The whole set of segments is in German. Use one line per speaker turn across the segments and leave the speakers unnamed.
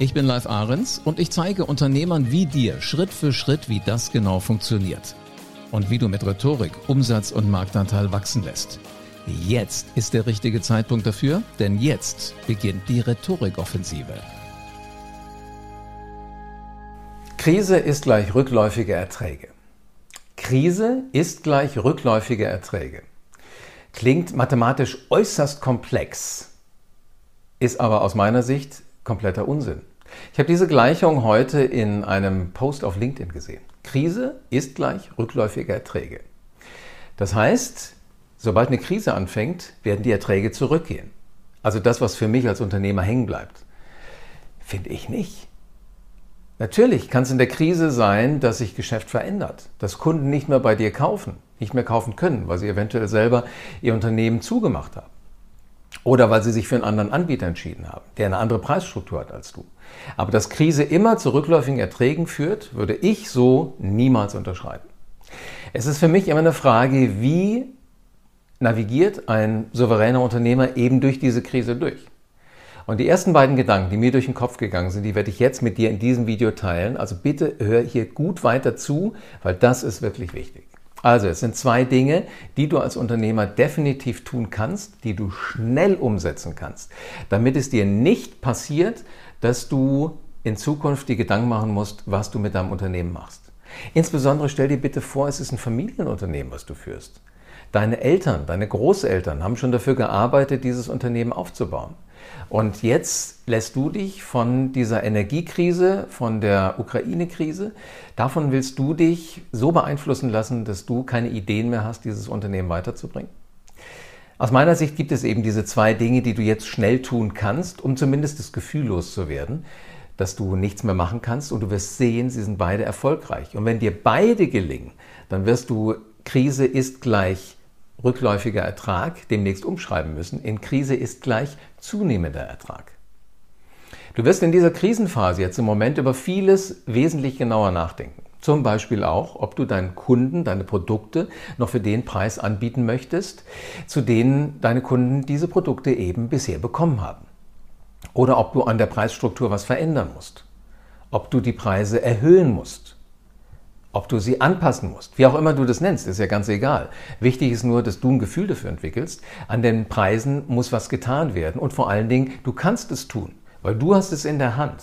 Ich bin Live Ahrens und ich zeige Unternehmern wie dir Schritt für Schritt, wie das genau funktioniert. Und wie du mit Rhetorik Umsatz und Marktanteil wachsen lässt. Jetzt ist der richtige Zeitpunkt dafür, denn jetzt beginnt die Rhetorikoffensive.
Krise ist gleich rückläufige Erträge. Krise ist gleich rückläufige Erträge. Klingt mathematisch äußerst komplex, ist aber aus meiner Sicht kompletter Unsinn. Ich habe diese Gleichung heute in einem Post auf LinkedIn gesehen. Krise ist gleich rückläufige Erträge. Das heißt, sobald eine Krise anfängt, werden die Erträge zurückgehen. Also das, was für mich als Unternehmer hängen bleibt. Finde ich nicht. Natürlich kann es in der Krise sein, dass sich Geschäft verändert, dass Kunden nicht mehr bei dir kaufen, nicht mehr kaufen können, weil sie eventuell selber ihr Unternehmen zugemacht haben. Oder weil sie sich für einen anderen Anbieter entschieden haben, der eine andere Preisstruktur hat als du. Aber dass Krise immer zu rückläufigen Erträgen führt, würde ich so niemals unterschreiben. Es ist für mich immer eine Frage, wie navigiert ein souveräner Unternehmer eben durch diese Krise durch. Und die ersten beiden Gedanken, die mir durch den Kopf gegangen sind, die werde ich jetzt mit dir in diesem Video teilen. Also bitte hör hier gut weiter zu, weil das ist wirklich wichtig. Also es sind zwei Dinge, die du als Unternehmer definitiv tun kannst, die du schnell umsetzen kannst, damit es dir nicht passiert, dass du in Zukunft die Gedanken machen musst, was du mit deinem Unternehmen machst. Insbesondere stell dir bitte vor, es ist ein Familienunternehmen, was du führst. Deine Eltern, deine Großeltern haben schon dafür gearbeitet, dieses Unternehmen aufzubauen. Und jetzt lässt du dich von dieser Energiekrise, von der Ukraine-Krise, davon willst du dich so beeinflussen lassen, dass du keine Ideen mehr hast, dieses Unternehmen weiterzubringen? Aus meiner Sicht gibt es eben diese zwei Dinge, die du jetzt schnell tun kannst, um zumindest das Gefühl loszuwerden, dass du nichts mehr machen kannst und du wirst sehen, sie sind beide erfolgreich. Und wenn dir beide gelingen, dann wirst du Krise ist gleich rückläufiger Ertrag demnächst umschreiben müssen. In Krise ist gleich zunehmender Ertrag. Du wirst in dieser Krisenphase jetzt im Moment über vieles wesentlich genauer nachdenken. Zum Beispiel auch, ob du deinen Kunden deine Produkte noch für den Preis anbieten möchtest, zu denen deine Kunden diese Produkte eben bisher bekommen haben. Oder ob du an der Preisstruktur was verändern musst. Ob du die Preise erhöhen musst ob du sie anpassen musst, wie auch immer du das nennst, ist ja ganz egal. Wichtig ist nur, dass du ein Gefühl dafür entwickelst. An den Preisen muss was getan werden und vor allen Dingen, du kannst es tun, weil du hast es in der Hand.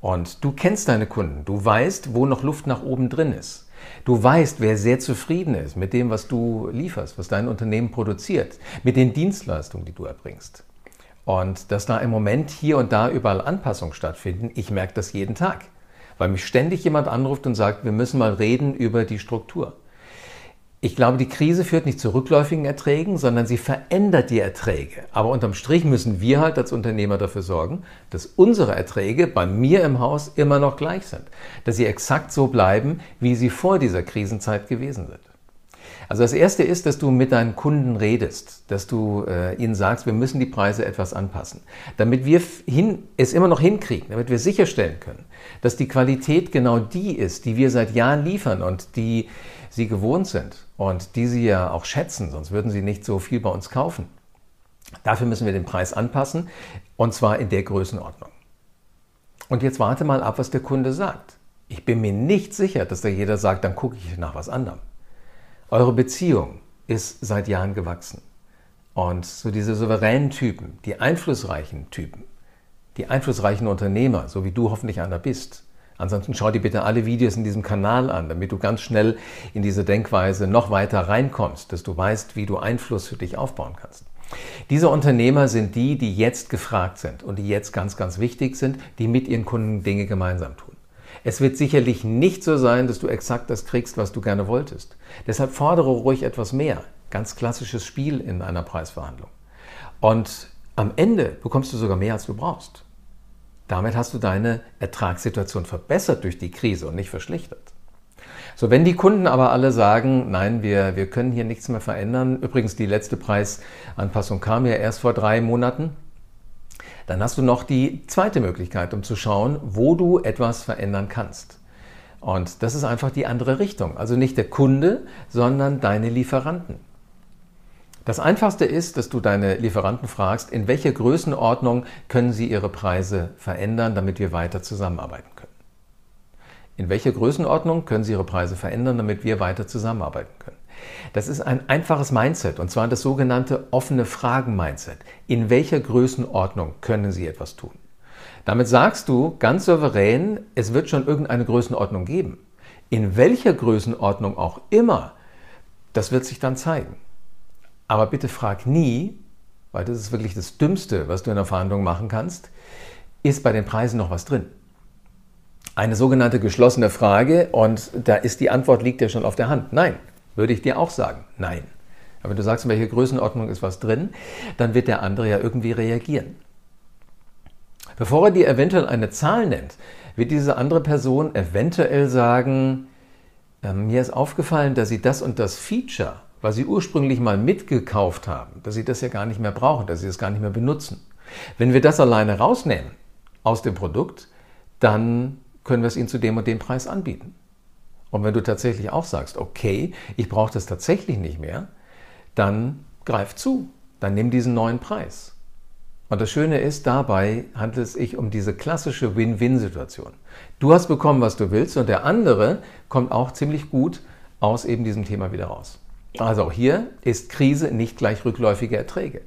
Und du kennst deine Kunden, du weißt, wo noch Luft nach oben drin ist. Du weißt, wer sehr zufrieden ist mit dem, was du lieferst, was dein Unternehmen produziert, mit den Dienstleistungen, die du erbringst. Und dass da im Moment hier und da überall Anpassungen stattfinden, ich merke das jeden Tag weil mich ständig jemand anruft und sagt, wir müssen mal reden über die Struktur. Ich glaube, die Krise führt nicht zu rückläufigen Erträgen, sondern sie verändert die Erträge. Aber unterm Strich müssen wir halt als Unternehmer dafür sorgen, dass unsere Erträge bei mir im Haus immer noch gleich sind. Dass sie exakt so bleiben, wie sie vor dieser Krisenzeit gewesen sind. Also das Erste ist, dass du mit deinen Kunden redest, dass du äh, ihnen sagst, wir müssen die Preise etwas anpassen, damit wir hin, es immer noch hinkriegen, damit wir sicherstellen können, dass die Qualität genau die ist, die wir seit Jahren liefern und die sie gewohnt sind und die sie ja auch schätzen, sonst würden sie nicht so viel bei uns kaufen. Dafür müssen wir den Preis anpassen und zwar in der Größenordnung. Und jetzt warte mal ab, was der Kunde sagt. Ich bin mir nicht sicher, dass da jeder sagt, dann gucke ich nach was anderem. Eure Beziehung ist seit Jahren gewachsen. Und so diese souveränen Typen, die einflussreichen Typen, die einflussreichen Unternehmer, so wie du hoffentlich einer bist. Ansonsten schau dir bitte alle Videos in diesem Kanal an, damit du ganz schnell in diese Denkweise noch weiter reinkommst, dass du weißt, wie du Einfluss für dich aufbauen kannst. Diese Unternehmer sind die, die jetzt gefragt sind und die jetzt ganz, ganz wichtig sind, die mit ihren Kunden Dinge gemeinsam tun. Es wird sicherlich nicht so sein, dass du exakt das kriegst, was du gerne wolltest. Deshalb fordere ruhig etwas mehr. Ganz klassisches Spiel in einer Preisverhandlung. Und am Ende bekommst du sogar mehr, als du brauchst. Damit hast du deine Ertragssituation verbessert durch die Krise und nicht verschlechtert. So, wenn die Kunden aber alle sagen, nein, wir, wir können hier nichts mehr verändern, übrigens die letzte Preisanpassung kam ja erst vor drei Monaten, dann hast du noch die zweite Möglichkeit, um zu schauen, wo du etwas verändern kannst. Und das ist einfach die andere Richtung. Also nicht der Kunde, sondern deine Lieferanten. Das Einfachste ist, dass du deine Lieferanten fragst, in welcher Größenordnung können sie ihre Preise verändern, damit wir weiter zusammenarbeiten können. In welcher Größenordnung können Sie Ihre Preise verändern, damit wir weiter zusammenarbeiten können? Das ist ein einfaches Mindset und zwar das sogenannte offene Fragen-Mindset. In welcher Größenordnung können Sie etwas tun? Damit sagst du ganz souverän, es wird schon irgendeine Größenordnung geben. In welcher Größenordnung auch immer, das wird sich dann zeigen. Aber bitte frag nie, weil das ist wirklich das Dümmste, was du in der Verhandlung machen kannst, ist bei den Preisen noch was drin? eine sogenannte geschlossene Frage und da ist die Antwort liegt ja schon auf der Hand. Nein, würde ich dir auch sagen. Nein. Aber wenn du sagst, in welcher Größenordnung ist was drin, dann wird der andere ja irgendwie reagieren. Bevor er dir eventuell eine Zahl nennt, wird diese andere Person eventuell sagen, äh, mir ist aufgefallen, dass Sie das und das Feature, was Sie ursprünglich mal mitgekauft haben, dass Sie das ja gar nicht mehr brauchen, dass Sie das gar nicht mehr benutzen. Wenn wir das alleine rausnehmen aus dem Produkt, dann können wir es Ihnen zu dem und dem Preis anbieten. Und wenn du tatsächlich auch sagst, okay, ich brauche das tatsächlich nicht mehr, dann greif zu, dann nimm diesen neuen Preis. Und das Schöne ist, dabei handelt es sich um diese klassische Win-Win-Situation. Du hast bekommen, was du willst, und der andere kommt auch ziemlich gut aus eben diesem Thema wieder raus. Also auch hier ist Krise nicht gleich rückläufige Erträge.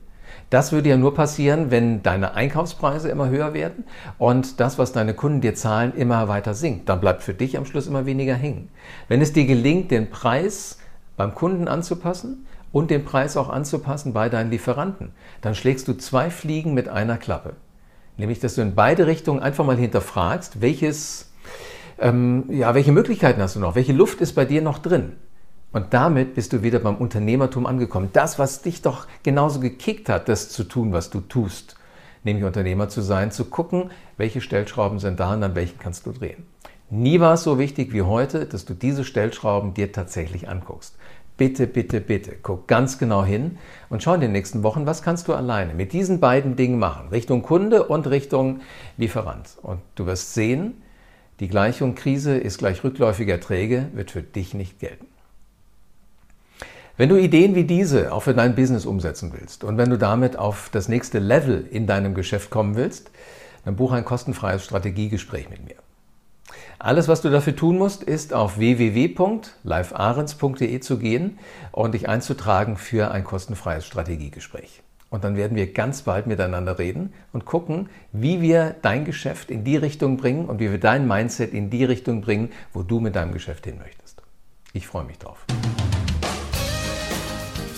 Das würde ja nur passieren, wenn deine Einkaufspreise immer höher werden und das, was deine Kunden dir zahlen, immer weiter sinkt. Dann bleibt für dich am Schluss immer weniger hängen. Wenn es dir gelingt, den Preis beim Kunden anzupassen und den Preis auch anzupassen bei deinen Lieferanten, dann schlägst du zwei Fliegen mit einer Klappe. Nämlich, dass du in beide Richtungen einfach mal hinterfragst, welches, ähm, ja, welche Möglichkeiten hast du noch? Welche Luft ist bei dir noch drin? Und damit bist du wieder beim Unternehmertum angekommen. Das, was dich doch genauso gekickt hat, das zu tun, was du tust. Nämlich Unternehmer zu sein, zu gucken, welche Stellschrauben sind da und an welchen kannst du drehen. Nie war es so wichtig wie heute, dass du diese Stellschrauben dir tatsächlich anguckst. Bitte, bitte, bitte, guck ganz genau hin und schau in den nächsten Wochen, was kannst du alleine mit diesen beiden Dingen machen, Richtung Kunde und Richtung Lieferant. Und du wirst sehen, die Gleichung Krise ist gleich rückläufige Erträge, wird für dich nicht gelten. Wenn du Ideen wie diese auch für dein Business umsetzen willst und wenn du damit auf das nächste Level in deinem Geschäft kommen willst, dann buche ein kostenfreies Strategiegespräch mit mir. Alles, was du dafür tun musst, ist auf www.livearens.de zu gehen und dich einzutragen für ein kostenfreies Strategiegespräch. Und dann werden wir ganz bald miteinander reden und gucken, wie wir dein Geschäft in die Richtung bringen und wie wir dein Mindset in die Richtung bringen, wo du mit deinem Geschäft hin möchtest. Ich freue mich drauf.